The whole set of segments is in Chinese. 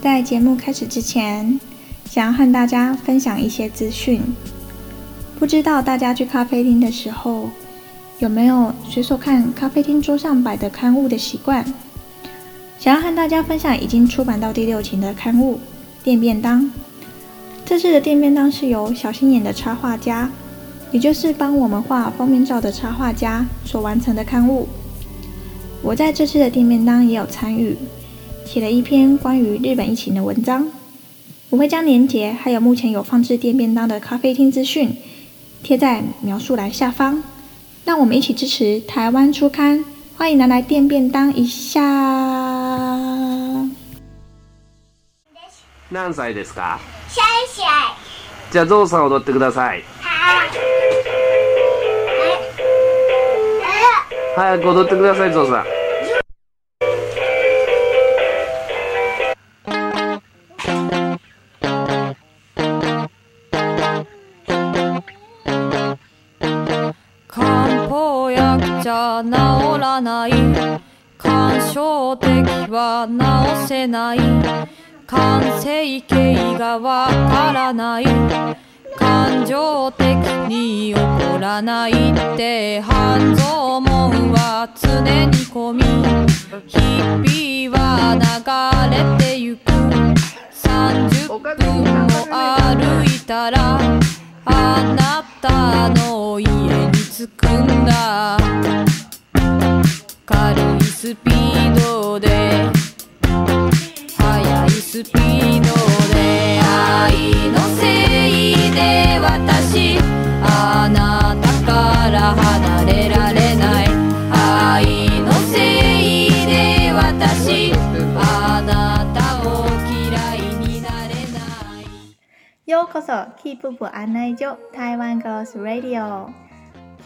在节目开始之前，想要和大家分享一些资讯。不知道大家去咖啡厅的时候，有没有随手看咖啡厅桌上摆的刊物的习惯？想要和大家分享已经出版到第六期的刊物《电便当》。这次的电便当是由小心眼的插画家，也就是帮我们画封面照的插画家所完成的刊物。我在这次的电便当也有参与，写了一篇关于日本疫情的文章。我会将链接还有目前有放置电便当的咖啡厅资讯贴在描述栏下方。让我们一起支持台湾初刊，欢迎拿来电便当一下。何歳ですかシャイシャイ。じゃあゾウさん踊ってくださいはい。早く踊ってくださいゾウさん 治らない。感傷的は治せない。完成形がわからない。感情的に起こらないって半蔵門は常に込み。日々は流れてゆく。30分も歩いたらあなたの家に着くんだ。軽いスピードで速いスピードで愛のせいで私あなたから離れられない。愛のせいで私あなたを嫌いになれない。ようこそキープ部案内所台湾 Girls Radio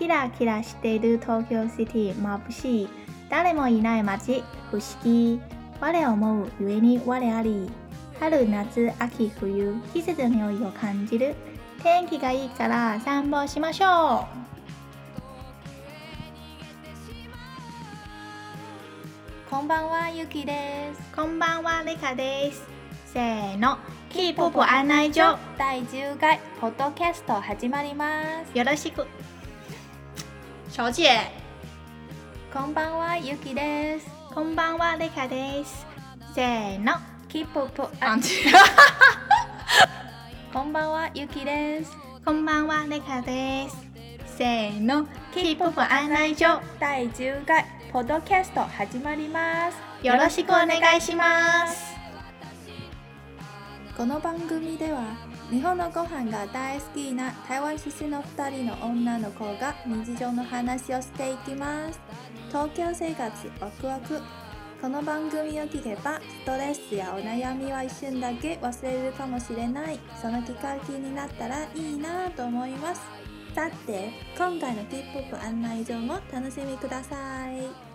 キラキラしている東京シティ眩しい。誰もいない街不思議我思うゆえに我あり。春夏秋冬季節の匂いを感じる。天気がいいから散歩しましょう。こんばんはゆきです。こんばんはレカです。せーの。キープ部案内所。第10回ポッドキャスト始まります。よろしく小姐。こんばんはゆきです。こんばんはレカです。せーの。キープ部案こんばんはゆきです。こんばんはレカです。せーの。キープ部案内所第10回ポッドキャスト始まります。よろしくお願いします。この番組では日本のご飯が大好きな台湾出身の2人の女の子が日常の話をしていきます。東京生活ワクワク。この番組を聞けばストレスやお悩みは一瞬だけ忘れるかもしれない。そのきっかけになったらいいなと思います。さて今回のキープップ案内状も楽しみください。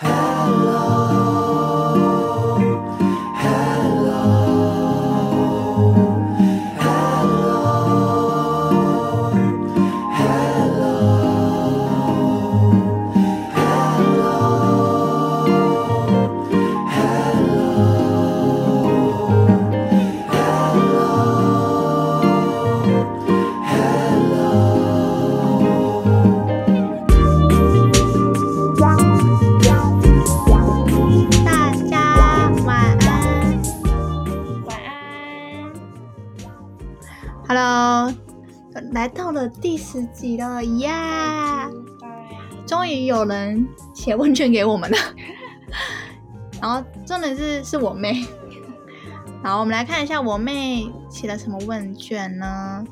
大十集了呀！终于有人写问卷给我们了，然后真的是是我妹。然后我们来看一下我妹写了什么问卷呢？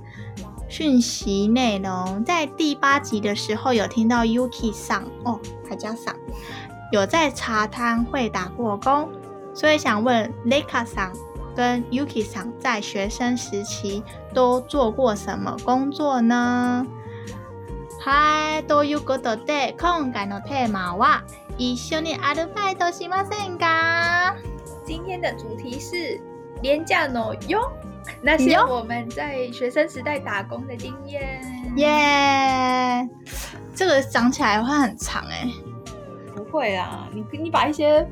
讯息内容在第八集的时候有听到 Yuki 上哦，还加上有在茶摊会打过工，所以想问 Leka 上跟 Yuki 上在学生时期都做过什么工作呢？はい、ということで今回のテーマは一緒にアルバイトしませんか？今天的主题是廉价の哟，那些哟我们在学生时代打工的经验。耶、这个讲起来会很长哎、不 会啦，你你把一些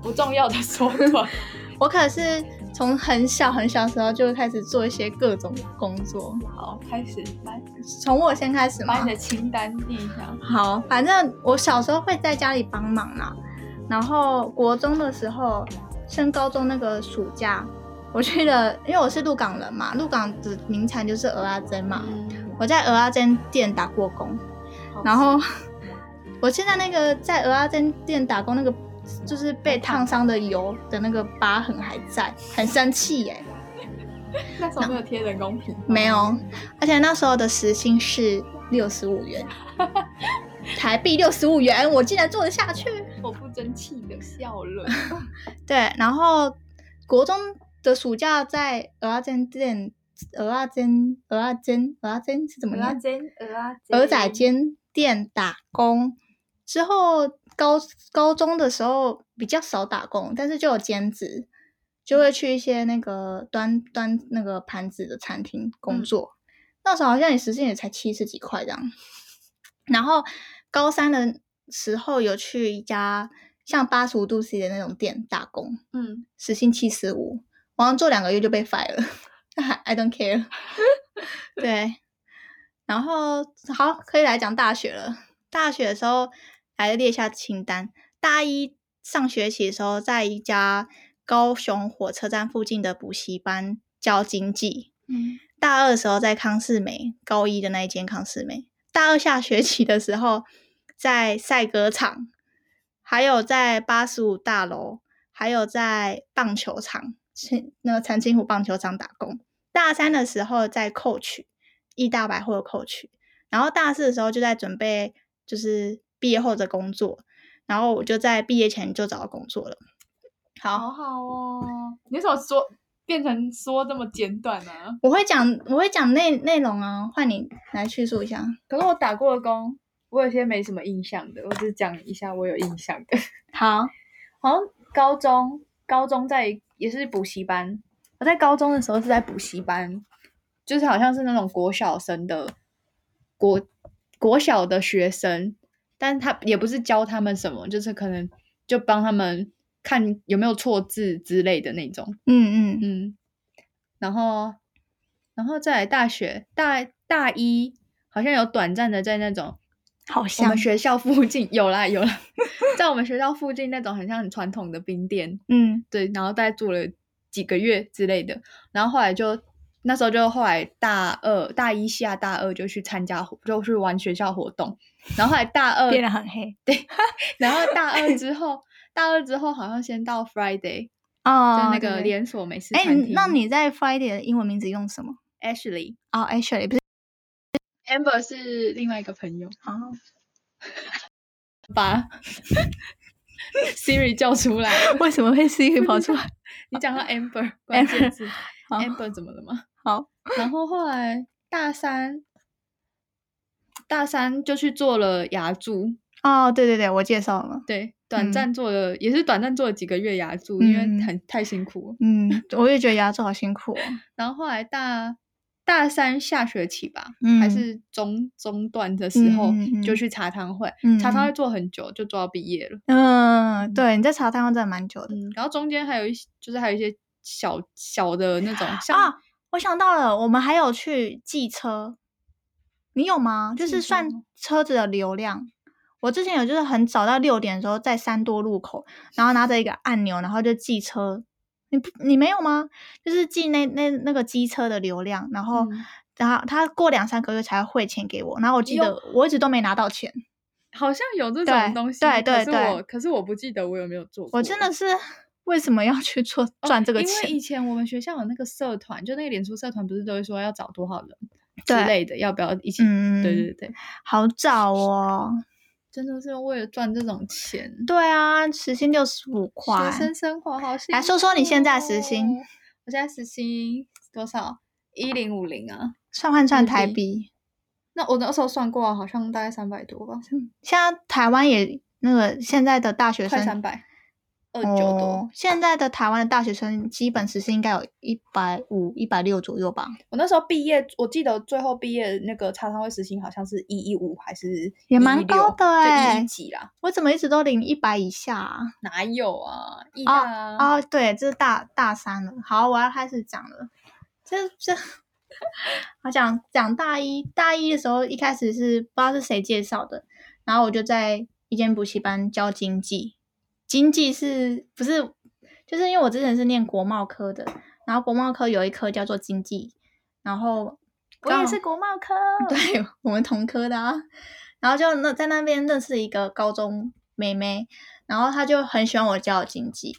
不重要的缩短。我可是 从很小很小的时候就开始做一些各种工作。好，开始来从我先开始吗把你？的清单记一下。好，反正我小时候会在家里帮忙啦。然后国中的时候，升高中那个暑假，我去了，因为我是鹿港人嘛，鹿港的名产就是鹅阿珍嘛。嗯，我在鹅阿珍店打过工，然后 我现在那个在鹅阿珍店打工那个，就是被烫伤的油的那个疤痕还在，很生气耶。那时候没有贴人工皮吗，没有，而且那时候的时薪是六十五元，台币六十五元，我竟然做得下去。我不争气的笑了。对，然后国中的暑假在鹅阿珍店，鹅阿珍，鹅阿珍，鹅阿珍是怎么念？煎，鹅啊，鹅仔煎店打工之后，高高中的时候比较少打工，但是就有兼职，就会去一些那个端端那个盘子的餐厅工作。那时候好像也时薪也才七十几块这样。然后高三的时候有去一家像八十五度 C 的那种店打工，嗯，时薪七十五，我好像做两个月就被 fire 了，I don't care。对，然后好，可以来讲大学了。大学的时候来列一下清单。大一上学期的时候，在一家高雄火车站附近的补习班教经济。嗯，大二的时候在康士美，高一的那一间康士美。大二下学期的时候在赛歌场，还有在八十五大楼，还有在棒球场，是那个长青湖棒球场打工。大三的时候在 Coach 义大百货的 Coach，然后大四的时候就在准备就是毕业后的工作，然后我就在毕业前就找到工作了。好，好好哦。你为什么说变成说这么简短呢、我会讲我会讲内内容啊，换你来叙述一下。可是我打过的工，我有些没什么印象的，我只讲一下我有印象的。好，好像高中，高中在也是补习班。我在高中的时候是在补习班，就是好像是那种国小生的国国小的学生，但他也不是教他们什么，就是可能就帮他们看有没有错字之类的那种。嗯嗯。嗯，然后，然后再来大学大大一，好像有短暂的在那种好像们学校附近有啦有啦，在我们学校附近那种很像很传统的冰店，嗯。对，然后大概住了几个月之类的，然后后来就那时候就后来大二大一下大二就去参加就去玩学校活动，然后后来大二变得很黑对 然后大二之后大二之后好像先到 Friday，哦就那个连锁美食哎、餐厅。那你在 Friday 的英文名字用什么？Ashley 哦、，Ashley 不是 Amber 是另外一个朋友，哦，把 Siri 叫出来。为什么会 Siri 跑出来？你讲到 Amber 关键字。Amber 怎么了吗？好，然后后来大三，大三就去做了牙助，哦，对对对，我介绍了。对，短嗯暂做了，也是短暂做了几个月牙助，因为嗯很太辛苦。嗯，我也觉得牙柱好辛苦哦。然后后来大大三下学期吧，嗯还是中中段的时候，就去茶汤会，嗯茶汤会做很久，就做到毕业了。嗯，对，你在茶汤会真的蛮久的。嗯，然后中间还有一些，就是还有一些小小的那种，像、啊，我想到了，我们还有去寄车，你有吗？就是算吗车子的流量。我之前有就是很早到六点的时候，在三多路口，然后拿着一个按钮，然后就寄车。你不你没有吗？就是寄那那那个机车的流量，然后、嗯然后他过两三个月才会汇钱给我，然后我记得我一直都没拿到钱，好像有这对种东西，对对可是我对可是我不记得我有没有做过。我真的是为什么要去做哦赚这个因为钱？以前我们学校有那个社团，就那个脸书社团，不是都会说要找多少人之类的，要不要一起？嗯，对对对，好找哦。真的是为了赚这种钱，对啊，时薪六十五块学，生生活好辛苦。来说说你现在时薪。我现在时薪多少？一零五零啊。算换算台币。那我那时候算过啊，好像大概三百多吧，现在台湾也那个现在的大学生快三百。二九多。哦现在的台湾的大学生基本时薪应该有一百五、一百六左右吧，我那时候毕业，我记得最后毕业那个茶商会时薪好像是一一五还是也蛮高的欸就一一几啦。我怎么一直都领一百以下啊？哪有啊？一大啊，啊，对，这是大大三了。好，我要开始讲了。这这，我讲讲大一，大一的时候一开始是不知道是谁介绍的，然后我就在一间补习班教经济。经济是不是就是因为我之前是念国贸科的，然后国贸科有一科叫做经济，然后我也是国贸科。对我们同科的啊。然后就那在那边认识一个高中妹妹，然后她就很喜欢我教的经济，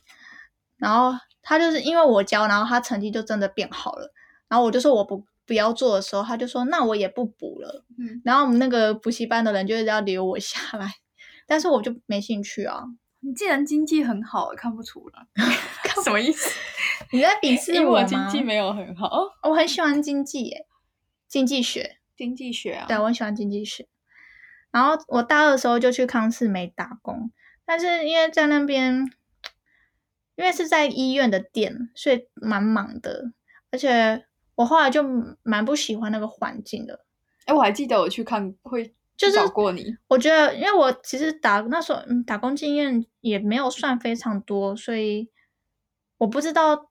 然后她就是因为我教，然后她成绩就真的变好了。然后我就说我不不要做的时候，她就说那我也不补了。嗯，然后我们那个补习班的人就是要留我下来，但是我就没兴趣啊。你既然经济很好，看不出来，什么意思？你在鄙视因为我？我经济没有很好。哦，我很喜欢经济耶，经济学。经济学啊，对，我很喜欢经济学。然后我大二的时候就去康世美打工，但是因为在那边，因为是在医院的店，所以蛮忙的，而且我后来就蛮不喜欢那个环境的。哎，我还记得我去看会就是找过你，我觉得，因为我其实打那时候嗯打工经验也没有算非常多，所以我不知道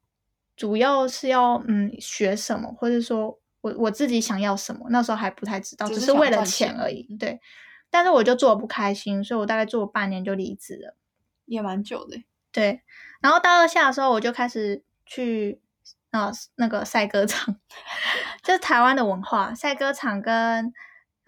主要是要嗯学什么，或者说我我自己想要什么，那时候还不太知道，只只是为了钱钱而已。对，但是我就做的不开心，所以我大概做了半年就离职了。也蛮久的。对，然后大二下的时候，我就开始去啊、那个赛歌场，就是台湾的文化，赛歌场跟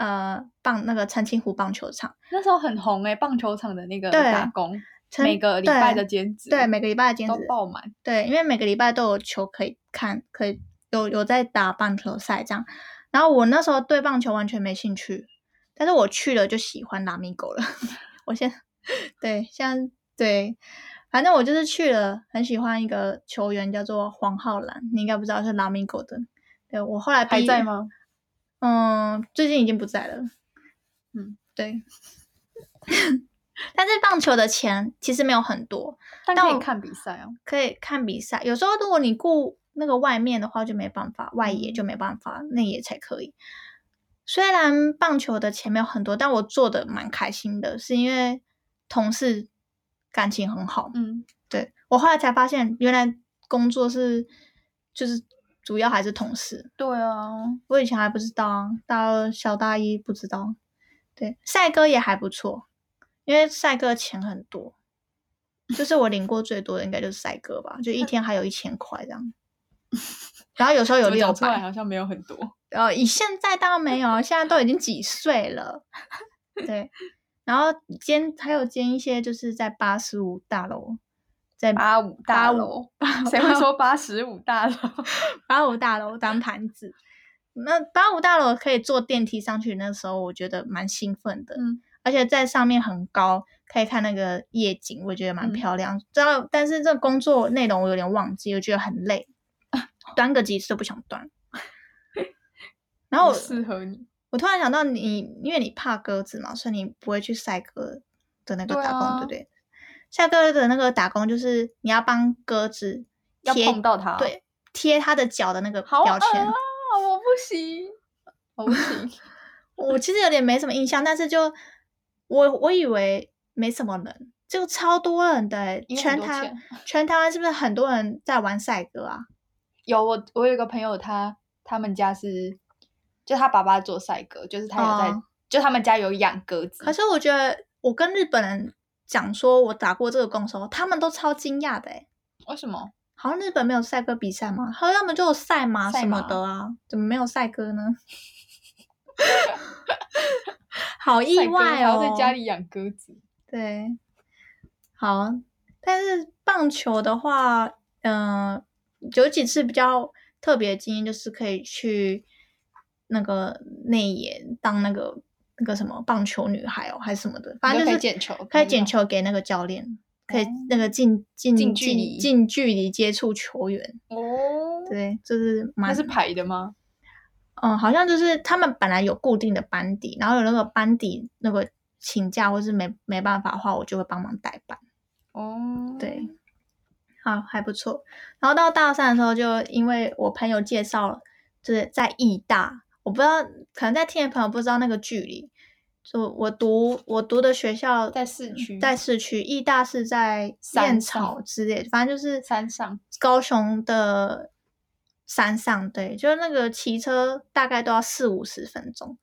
呃棒那个澄清湖棒球场。那时候很红哎，棒球场的那个打工，每个礼拜的兼职，对，每个礼拜的兼都职，爆满。对，因为每个礼拜都有球可以看，可以有有在打棒球赛这样。然后我那时候对棒球完全没兴趣，但是我去了就喜欢拉米狗了。我现对现在对，反正我就是去了，很喜欢一个球员叫做黄浩然，你应该不知道是拉米狗的。对我后来还在？吗？嗯，最近已经不在了。嗯，对。但是棒球的钱其实没有很多，但可以看比赛哦。可以看比赛。有时候如果你顾那个外面的话，就没办法，外野就没办法，内野才可以。虽然棒球的钱没有很多，但我做的蛮开心的，是因为同事感情很好。嗯，对我后来才发现，原来工作是就是主要还是同事。对啊，我以前还不知道啊，大二小大一不知道。对，赛哥也还不错，因为赛哥钱很多，就是我领过最多的应该就是赛哥吧，就一天还有一千块这样。然后有时候有六百，好像没有很多。呃，以现在当然没有，现在都已经几岁了。对，然后兼还有兼一些就是在八十五大楼，在八五大85楼，谁会说八十五大楼？八五大楼当盘子。那八五大楼可以坐电梯上去，那时候我觉得蛮兴奋的，嗯，而且在上面很高，可以看那个夜景，我觉得蛮嗯漂亮。知道，但是这工作内容我有点忘记，我觉得很累，端个几次都不想端。然后我适合你。我突然想到你，因为你怕鸽子嘛，所以你不会去赛鸽的那个打工，啊对不对？赛鸽的那个打工就是你要帮鸽子要贴碰到它对，贴它的脚的那个标签。我不行，我不行。我其实有点没什么印象，但是就我我以为没什么人，就超多人的全台全台湾是不是很多人在玩赛鸽啊？有我，我有一个朋友他，他们家是，就他爸爸做赛鸽，就是他有在，哦就他们家有养鸽子。可是我觉得我跟日本人讲说我打过这个工的时候，他们都超惊讶的哎，为什么？好像日本没有赛鸽比赛吗？好像他们就有赛马什么的啊，怎么没有赛鸽呢？好意外哦，在家里养鸽子。对，好，但是棒球的话，嗯、有几次比较特别的经验，就是可以去那个内野当那个那个什么棒球女孩哦，还是什么的，反正就是捡球可以捡球给那个教练，可以哦那个近近近距离近距离接触球员，哦，对，就是蛮那是排的吗？嗯，好像就是他们本来有固定的班底，然后有那个班底那个请假或是没没办法的话，我就会帮忙代班。哦，对，好还不错。然后到大三的时候，就因为我朋友介绍，就是在义大，我不知道，可能在听的朋友不知道那个距离。就我读我读的学校在市区在市区，义大是在山燕草之类，反正就是山上高雄的山上，对，就是那个骑车大概都要四五十分钟。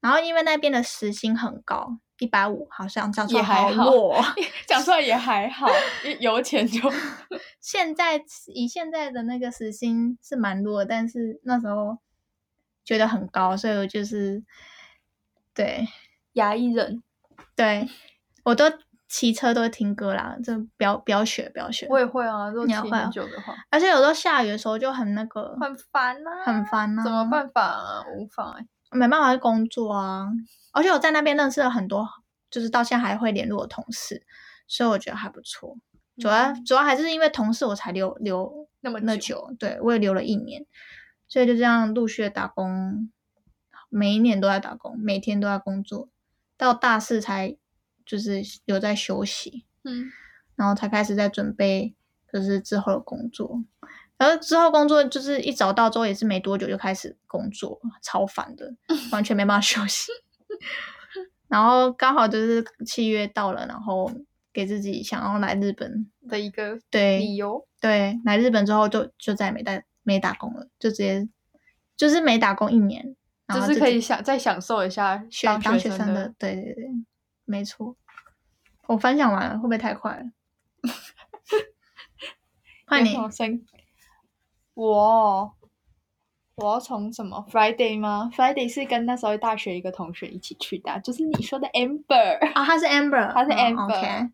然后因为那边的时薪很高，一百五，好像这样说也还好弱哦。讲出来也还好，因为油钱就 现在以现在的那个时薪是蛮弱，但是那时候觉得很高，所以我就是对牙医人，对，我都骑车都会听歌啦，就不要不要学不要学。我也会啊，如果骑很久的话，而且有时候下雨的时候就很那个，很烦呐，很烦啊怎么办法啊？无法哎，没办法去工作啊。而且我在那边认识了很多，就是到现在还会联络的同事，所以我觉得还不错。主要、主要还是因为同事我才留留那么那久，对我也留了一年，所以就这样陆续的打工，每一年都在打工，每天都在工作，到大四才就是有在休息，嗯，然后才开始在准备就是之后的工作。然后之后工作就是一找到之后也是没多久就开始工作，超烦的，完全没办法休息。然后刚好就是七月到了，然后给自己想要来日本，的一个对理由，对，来日本之后就就再也没打没打工了，就直接就是没打工一年，然后就是可以享再享受一下学当学生生的，对对对，没错。我分享完了，会不会太快了？换你我我要从什么 Friday 吗？Friday 是跟那时候大学一个同学一起去的啊，就是你说的 Amber。啊，他是 Amber，他是嗯 Amber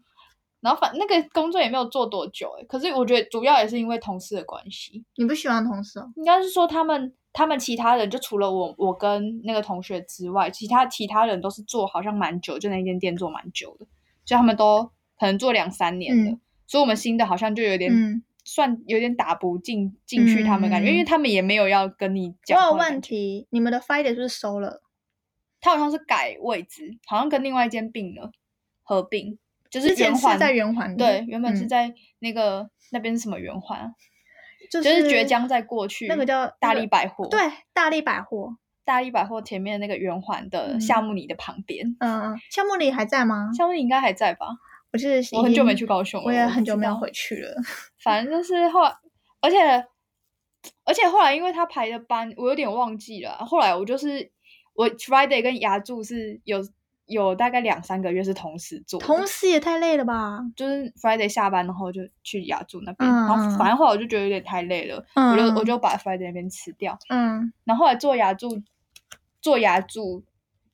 然后反那个工作也没有做多久哎，可是我觉得主要也是因为同事的关系，你不喜欢同事哦？应该是说他们他们其他人就除了我我跟那个同学之外，其他其他人都是做好像蛮久，就那间店做蛮久的，就他们都可能做两三年的，嗯所以我们新的好像就有点、嗯，算有点打不进进去他们感觉，嗯因为他们也没有要跟你我讲有问题，你们的 Friday 是不是收了？他好像是改位置，好像跟另外一间并了合并，就是圆环是在圆环，对，原本是嗯在那个、那边是什么圆环啊？就就是是倔强再过去那个叫大那个力百货，对，大力百货，大力百货前面那个圆环的嗯夏目里的旁边，嗯嗯，夏目里还在吗？夏目里应该还在吧？我是我很久没去高雄了，我也很久没有回去了。反正就是后来，而且而且后来因为他排的班，我有点忘记了啊。后来我就是我 Friday 跟牙柱是有有大概两三个月是同时做，同时也太累了吧？就是 Friday 下班然后就去雅筑那边，嗯然后嗯反正后来我就觉得有点太累了，嗯我就我就把 Friday 那边辞掉。嗯然后后来做牙柱，做牙柱，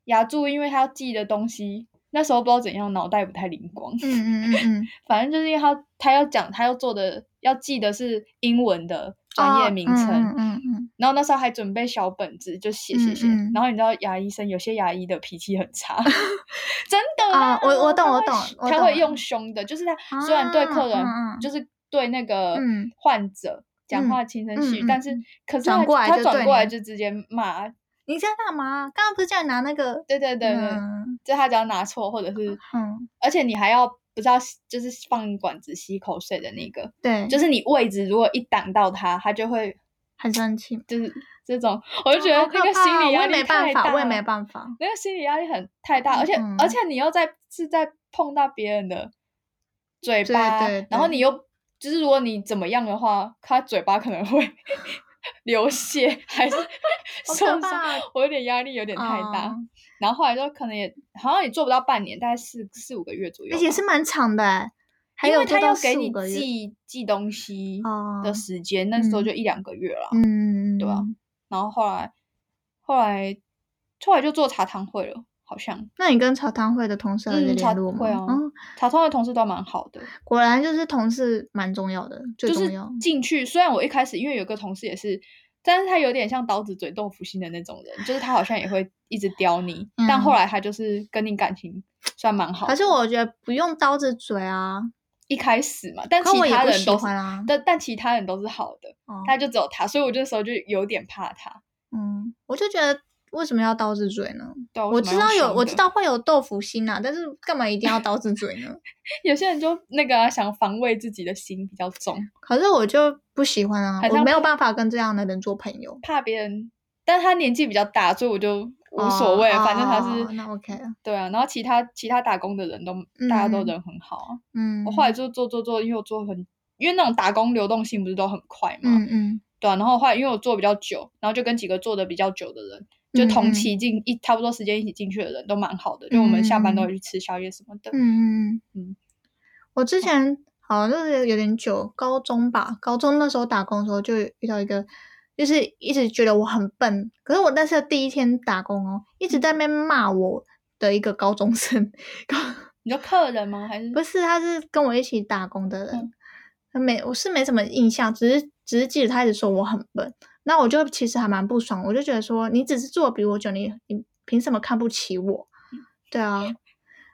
牙柱因为他要记的东西，那时候不知道怎样，脑袋不太灵光。嗯嗯嗯嗯，反正就是因为他他要讲，他要做的要记的是英文的专业名称，嗯然后那时候还准备小本子，就写写写。嗯嗯然后你知道牙医生有些牙医的脾气很差，真的啊我我懂我懂他会用凶的，就是他虽然对客人、就是对那个嗯患者。讲话轻声细语，但是可是转他他转过来就直接骂，你在干嘛？刚刚不是叫你拿那个？对对对对，嗯就他只要拿错或者是，嗯，而且你还要不知道就是放管子吸口水的那个，对，就是你位置如果一挡到他，他就会很生气。就是这种，我就觉得那个心理压力没办法，太大，我也没办法。那个心理压力很太大，而且、嗯而且你又在是在碰到别人的嘴巴，对对然后你又就是如果你怎么样的话，他嘴巴可能会 流血，还是受伤，我有点压力有点太大。哦然后后来就可能也好像也做不到半年，大概四四五个月左右吧，而且是蛮长的欸，还因为他要给你四五个月记记东西哦的时间，那时候嗯就一两个月了。嗯，对啊然后后来后来后来就做茶汤会了，好像那你跟茶汤会的同事还有联络吗？会啊嗯，茶汤会同事都蛮好的，果然就是同事蛮重要的，最就是重要。进去。虽然我一开始因为有个同事也是，但是他有点像刀子嘴豆腐心的那种人，就是他好像也会一直刁你，但嗯后来他就是跟你感情算蛮好的。可是我觉得不用刀子嘴啊，一开始嘛，但可其他人都是，欢啊。但但其他人都是好的，哦他就只有他，所以我这时候就有点怕他。嗯，我就觉得为什么要刀子嘴呢？我知道有，我知道会有豆腐心啊，但是干嘛一定要刀子嘴呢？有些人就那个、啊、想防卫自己的心比较重，可是我就不喜欢啊我没有办法跟这样的人做朋友。怕别人。但他年纪比较大，所以我就无所谓，哦反正他是、哦那 OK 了。对啊。然后其他其他打工的人都、大家都嗯人很好啊。嗯，我后来就做做做，因为我做很，因为那种打工流动性不是都很快嘛，嗯嗯对啊。然后后来因为我做比较久，然后就跟几个做的比较久的人，就嗯同嗯期进一差不多时间一起进去的人都蛮好的，就我们下班都会去吃宵夜什么的。嗯嗯嗯嗯，我之前好像就是有点久，高中吧，高中那时候打工的时候就遇到一个，就是一直觉得我很笨，可是我那是第一天打工哦，一直在那边骂我的一个高中生，高 你说客人吗？还是不是，他是跟我一起打工的人嗯，他没我是没什么印象，只是只是记得他一直说我很笨，那我就其实还蛮不爽，我就觉得说你只是做比我久，你你凭什么看不起我？对啊，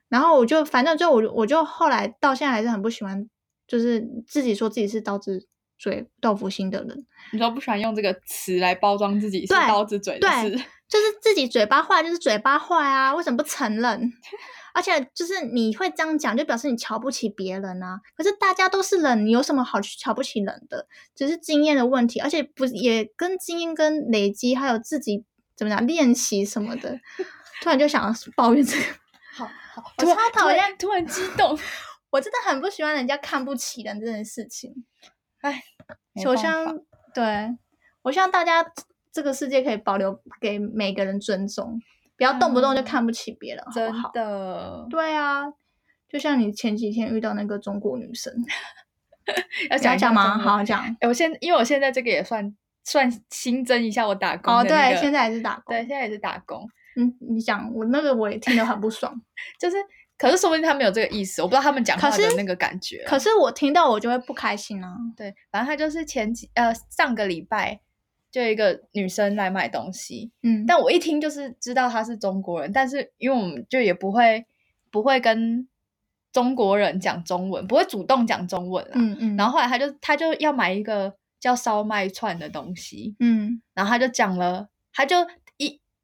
然后我就反正就我就我就后来到现在还是很不喜欢，就是自己说自己是刀子嘴豆腐心的人，你说不喜欢用这个词来包装自己是对刀子嘴的对事？就是自己嘴巴坏就是嘴巴坏啊，为什么不承认？而且就是你会这样讲，就表示你瞧不起别人啊。可是大家都是人，你有什么好去瞧不起人的？只是经验的问题，而且不也跟经验跟累积，还有自己怎么讲练习什么的。突然就想要抱怨这个，好好，我超讨厌突然激动，我真的很不喜欢人家看不起人这件事情。哎，没办我希望对我希望大家这个世界可以保留给每个人尊重，不要动不动就嗯看不起别人，好真？的对啊，就像你前几天遇到那个中国女生，要你要讲吗？好，好讲。哎我现因为我现在这个也算算新增一下我打工哦，对，现在也是打工。对，现在也是打工，嗯，你讲我那个我也听得很不爽，就是可是说不定他没有这个意思，我不知道他们讲话的那个感觉啊。可是我听到我就会不开心啊。对，反正他就是前几呃上个礼拜就一个女生来买东西，嗯，但我一听就是知道她是中国人，但是因为我们就也不会不会跟中国人讲中文，不会主动讲中文啦。嗯嗯，然后后来他就他就要买一个叫烧麦串的东西，嗯然后他就讲了，他就一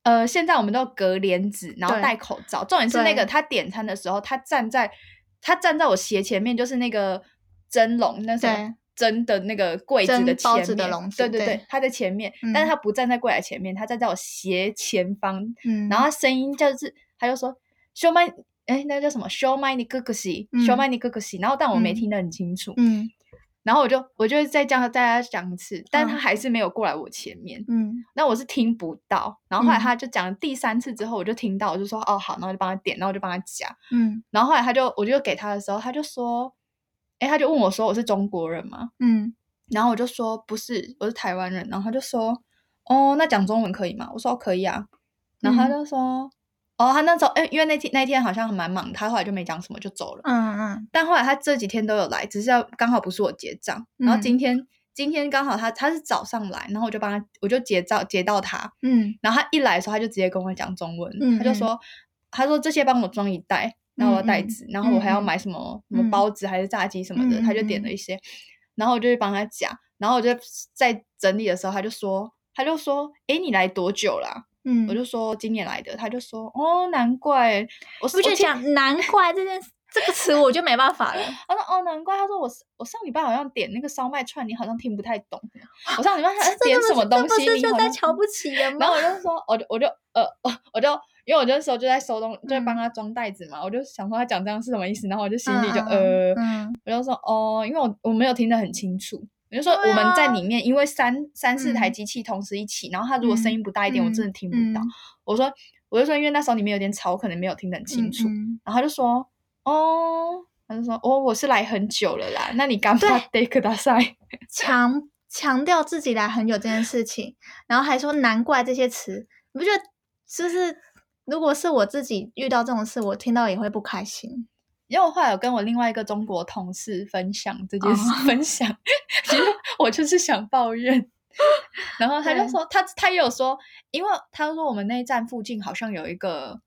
呃，现在我们都隔帘子，然后戴口罩。重点是那个他点餐的时候，他站在他站在我斜前面，就是那个蒸笼那蒸的那个柜子的前面，包子的笼子对对对他在前面，嗯但是他不站在柜台前面，他站在我斜前方，嗯，然后他声音就是他就说，show my，哎，那个叫什么？修麦尼哥哥西，嗯修麦尼哥哥西。然后，但我没嗯听得很清楚。嗯然后我就我就再叫他大家讲一次，但他嗯。还是没有过来我前面。嗯。那我是听不到，然后后来嗯。他就讲了第三次之后，我就听到，我就说哦好，然后就帮他点，然后我就帮他夹，嗯。然后后来他就我就给他的时候，他就说，哎，他就问我说我是中国人吗？嗯。然后我就说不是，我是台湾人，然后他就说，哦，那讲中文可以吗？我说、哦可以啊，然后他嗯。就说，哦，他那时候哎，因为那天那天好像蛮忙，他后来就没讲什么就走了，嗯嗯。但后来他这几天都有来，只是要刚好不是我结账，然后嗯。今天。今天刚好他他是早上来，然后我就帮他，我就结账结到他，嗯。然后他一来的时候，他就直接跟我讲中文，嗯他就说，他说这些帮我装一袋，然后我要袋子，然后我还要买什么、什么包子还是炸鸡什么的，嗯他就点了一些，然后我就去帮他夹，然后我就在整理的时候，他就说，他就说，诶，你来多久啦、嗯，我就说今年来的，他就说，哦，难怪，我不就讲难怪这件这个词我就没办法了。他说哦，难怪。他说我我上礼拜好像点那个烧麦串，你好像听不太懂。我上礼拜好像 点什么东西，你好像在瞧不起人吗然？后我就说，我就我就呃，呃 我就因为我那时候就在收东，就在嗯帮他装袋子嘛，我就想说他讲这样是什么意思，然后我就心里就、嗯呃，嗯我就说哦，因为我我没有听得很清楚。我就说我们在啊里面，因为三三四台嗯机器同时一起，然后他如果声音不大一点，我真的听不到。嗯我说我就说，因为那时候里面有点吵，我可能没有听得很清楚。嗯然后他就说哦，他就说哦，我是来很久了啦，那你干嘛得可大赛？强强调自己来很久这件事情，然后还说难怪这些词，你不觉得就是如果是我自己遇到这种事，我听到也会不开心。因为我后来有跟我另外一个中国同事分享这件事，哦分享，其实我就是想抱怨。然后他就对说，他他也有说，因为他说我们那一站附近好像有一个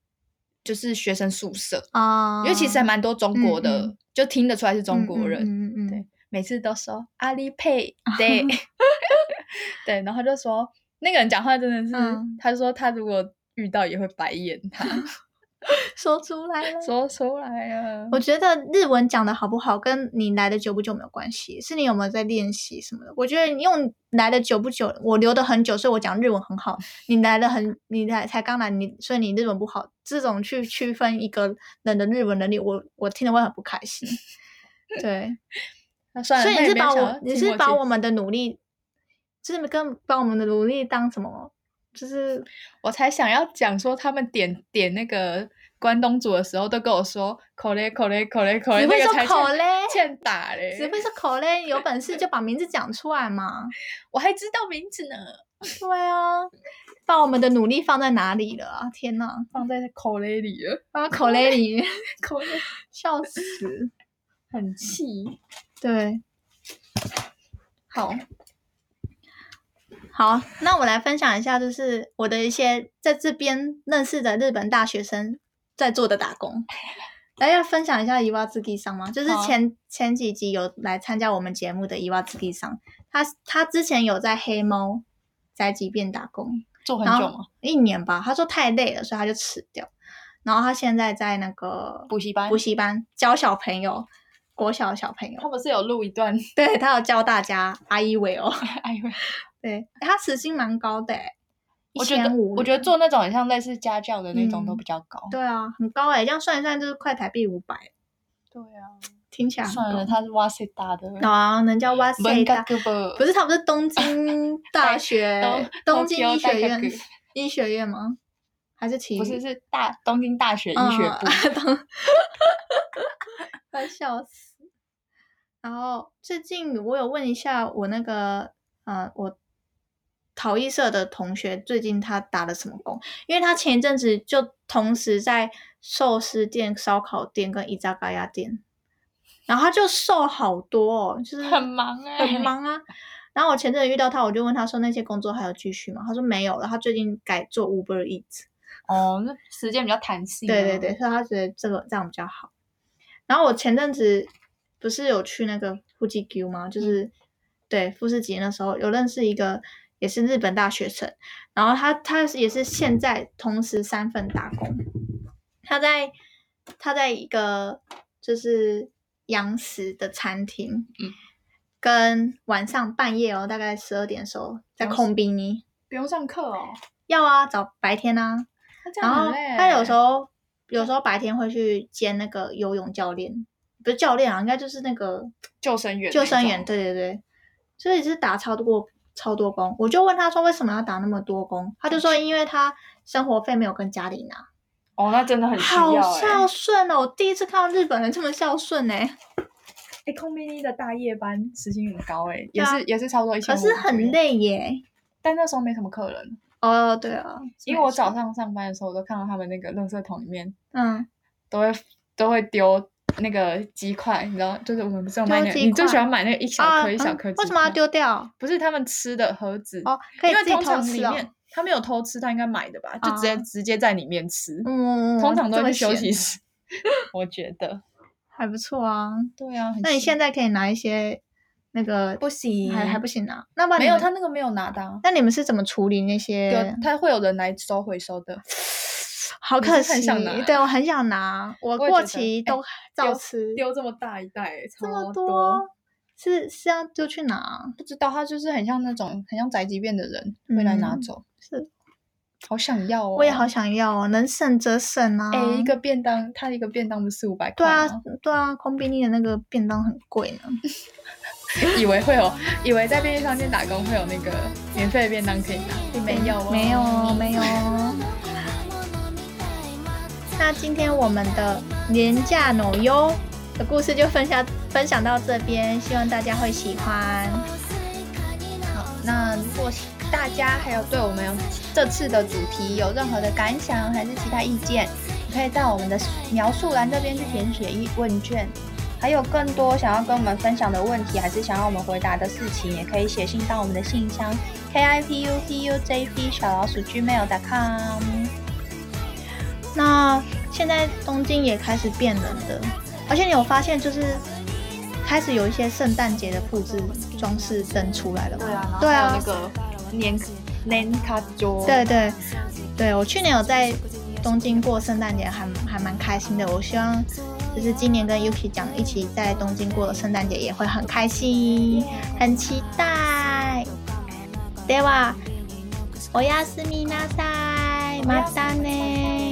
就是学生宿舍，啊因为其实还蛮多中国的，嗯嗯就听得出来是中国人。嗯嗯嗯，对每次都说阿里配 对对，然后就说那个人讲话真的是，嗯他说他如果遇到也会白眼他，说出来了。说出来了。我觉得日文讲的好不好，跟你来的久不久没有关系，是你有没有在练习什么的。我觉得你用来的久不久，我留的很久，所以我讲日文很好。你来的很，你来才刚来，你所以你日文不好，这种去区分一个人的日文能力，我我听了会很不开心。对，那算了，所以你是把我你是把我们的努力，就是跟把我们的努力当什么？就是我才想要讲说，他们点点那个关东煮的时候，都跟我说口嘞口嘞口嘞口嘞，只会说那个才欠口嘞欠打嘞，只会说口嘞，有本事就把名字讲出来嘛。我还知道名字呢，对啊，把我们的努力放在哪里了啊？天呐，放在口嘞里了，放在口雷里，口嘞 笑死。很气。对，好，好，那我来分享一下，就是我的一些在这边认识的日本大学生在做的打工。来，要分享一下伊娃自己上吗？就是前前几集有来参加我们节目的伊娃自己上，他他之前有在黑猫宅急便打工，做很久吗？一年吧。他说太累了，所以他就辞掉。然后他现在在那个补习班补习班教小朋友，国小的小朋友。他不是有录一段？对他有教大家阿伊维哦，哎呦，对他时薪蛮高的诶，一我觉得。我觉得做那种很像类似家教的那种嗯都比较高。对啊，很高诶，这样算一算就是快台币五百，对啊，听起来算了，他是哇塞大的。啊，人家哇塞大，不是他不是东京 大学东东京医学院医学院吗？还是体育？不是是大东京大学医学部。嗯东 快笑死。然后最近我有问一下我那个呃，我陶艺社的同学，最近他打了什么工？因为他前一阵子就同时在寿司店、烧烤店跟伊扎嘎亚店，然后他就瘦好多哦，就是很忙哎、很忙啊。然后我前阵子遇到他，我就问他说那些工作还有继续吗？他说没有了，他最近改做 Uber Eats。哦，那时间比较弹性、啊对对对，，所以他觉得这个这样比较好。然后我前阵子不是有去那个富士急吗？就是、对富士急那时候有认识一个也是日本大学生，然后他他也是现在同时三份打工，他在他在一个就是洋食的餐厅，嗯，跟晚上半夜哦，大概十二点的时候在空宾尼不用上课哦。要啊，早白天啊，然后。他有时候有时候白天会去兼那个游泳教练，不是教练啊，应该就是那个救生员，救生员。对对对，所以是打超多超多工。我就问他说为什么要打那么多工，他就说因为他生活费没有跟家里拿，哦，那真的很需好孝顺哦！我第一次看到日本人这么孝顺哎、哎，空宾尼的大夜班时薪很高哎、也是也是差不多一千五，可是很，累耶。但那时候没什么客人，哦，对啊，因为我早上上班的时候，我都看到他们那个垃圾桶里面嗯，都会都会丢那个鸡块，你知道，就是我们不是有买那个，你最喜欢买那个一小啊颗一小嗯颗、为什么要？丢掉？不是他们吃的盒子哦，可以因为通。常里面他没有偷吃，他应该买的吧，就直接啊直接在里面吃。嗯，通常都这么会去休息室，我觉得。还不错啊。对啊，那你现在可以拿一些那个不行，还还不行拿？那么没有他那个没有拿到、啊，那你们是怎么处理那些有？他会有人来收回收的。好可惜，很想拿对我很想拿，我过期都照丢吃，丢这么大一袋，这么多，是是要丢去拿？不知道他就是很像那种很像宅急便的人会来拿嗯走，是，好想要哦。我也好想要哦，能省则省啊！哎、一个便当，他一个便当不是四五百对啊？对啊，空便利的那个便当很贵呢。以为会有，以为在便利商店打工会有那个免费的便当可以拿，并没有哦，没有哦没有哦。那今天我们的廉价纽优的故事就分享分享到这边，希望大家会喜欢。好，那如果大家还有对我们这次的主题有任何的感想，还是其他意见，可以在我们的描述栏这边去填写一问卷。还有更多想要跟我们分享的问题，还是想要我们回答的事情，也可以写信到我们的信箱 k i p u p u j p 小老鼠 gmail.com。那现在东京也开始变冷的，而且你有发现就是开始有一些圣诞节的布置装饰灯出来了吗？对啊，然后对啊还有那个粘 年卡桌。对对对，我去年有在东京过圣诞节，还还蛮开心的。我希望就是今年跟 Yuki 讲一起在东京过的圣诞节也会很开心，很期待。では、おやすみなさい。またね。